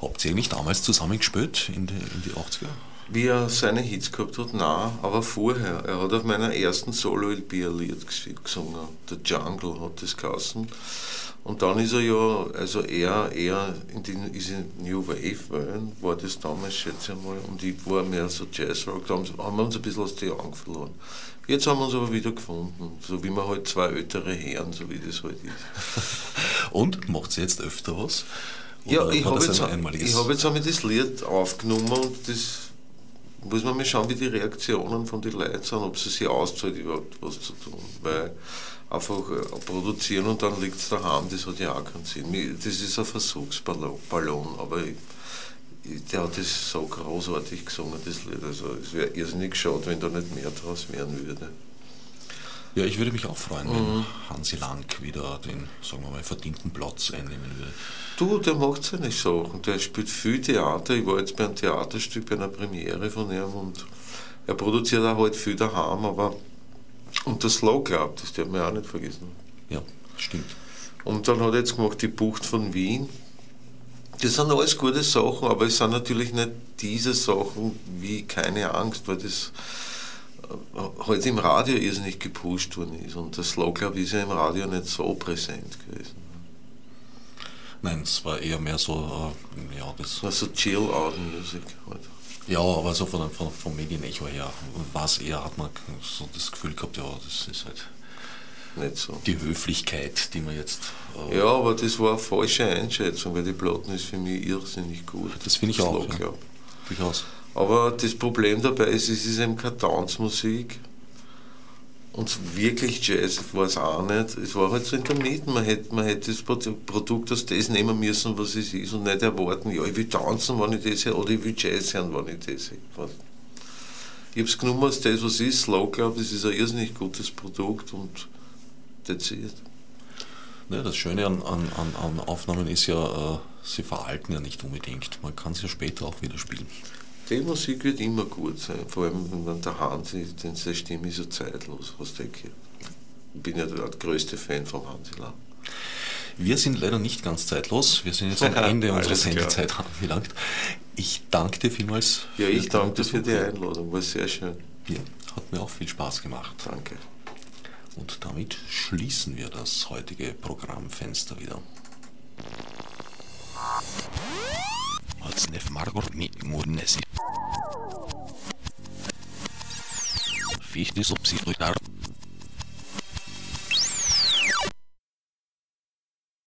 Habt ihr eigentlich damals zusammen gespielt in die, in die 80er? Wie er seine Hits gehabt hat, nein, aber vorher. Er hat auf meiner ersten Solo-LP ein Lied ges- gesungen. The Jungle hat das geheißen. Und dann ist er ja, also er, er in die, ist in New Wave Wellen, war das damals, schätze ich mal, und ich war mehr so Jazzrock, da haben, sie- wir uns ein bisschen aus den Augen verloren. Jetzt haben wir uns aber wieder gefunden, so wie wir halt zwei ältere Herren, so wie das halt ist. Und macht ihr jetzt öfter was? Ja, ich habe jetzt, ich hab jetzt einmal das Lied aufgenommen und das muss man mal schauen, wie die Reaktionen von den Leuten sind, ob sie sich auszahlt, überhaupt was zu tun. Weil einfach äh, produzieren und dann liegt es daheim, das hat ja auch keinen Sinn. Das ist ein Versuchsballon, Ballon, aber ich, der hat das so großartig gesungen, das Lied. Also es wäre irrsinnig schade, wenn da nicht mehr draus werden würde. Ja, ich würde mich auch freuen, wenn Mhm. Hansi Lang wieder den, sagen wir mal, verdienten Platz einnehmen würde. Du, der macht seine Sachen. Der spielt viel Theater. Ich war jetzt bei einem Theaterstück, bei einer Premiere von ihm und er produziert auch halt viel daheim, aber und das Slow Club, das darf man auch nicht vergessen. Ja, stimmt. Und dann hat er jetzt gemacht die Bucht von Wien. Das sind alles gute Sachen, aber es sind natürlich nicht diese Sachen wie keine Angst, weil das halt im Radio irrsinnig gepusht worden ist. Und das Slow Club ist ja im Radio nicht so präsent gewesen. Nein, es war eher mehr so, äh, ja, das Das war so Chill-Out-Music halt. Ja, aber so von, von, vom Medienecho her war es eher, hat man so das Gefühl gehabt, ja, das ist halt Nicht so. die Höflichkeit, die man jetzt. Äh, Ja, aber das war eine falsche Einschätzung, weil die Platten ist für mich irrsinnig gut. Das finde ich auch, Slow ja. Durchaus. Aber das Problem dabei ist, es ist eben keine Tanzmusik. Und wirklich Jazz war es auch nicht. Es war halt so in der Mitte. Man hätte, man hätte das Produ- Produkt aus das nehmen müssen, was es ist, und nicht erwarten, ja, ich will tanzen, wenn ich das höre, oder ich will Jazz hören, wenn ich das höre. Ich habe es genommen als das, was es ist. Slow Club, das ist ein irrsinnig gutes Produkt und that's it. Ne, das Schöne an, an, an, Aufnahmen ist ja, äh, sie veralten ja nicht unbedingt. Man kann sie ja später auch wieder spielen. Die Musik wird immer gut sein, vor allem wenn der Hansi, denn seine Stimme ist so zeitlos, was denke ich. Ich bin ja der größte Fan vom Hansi Lang. Wir sind leider nicht ganz zeitlos. Wir sind jetzt am Ende unserer. Sendezeit angelangt. Ich danke dir vielmals. Ja, ich danke für die. Einladung, war sehr schön. Ja, hat mir auch viel Spaß gemacht. Danke. Und damit schließen wir das heutige Programmfenster wieder. Otsnef Margor mi murnesi. Fichtis obsidoi dar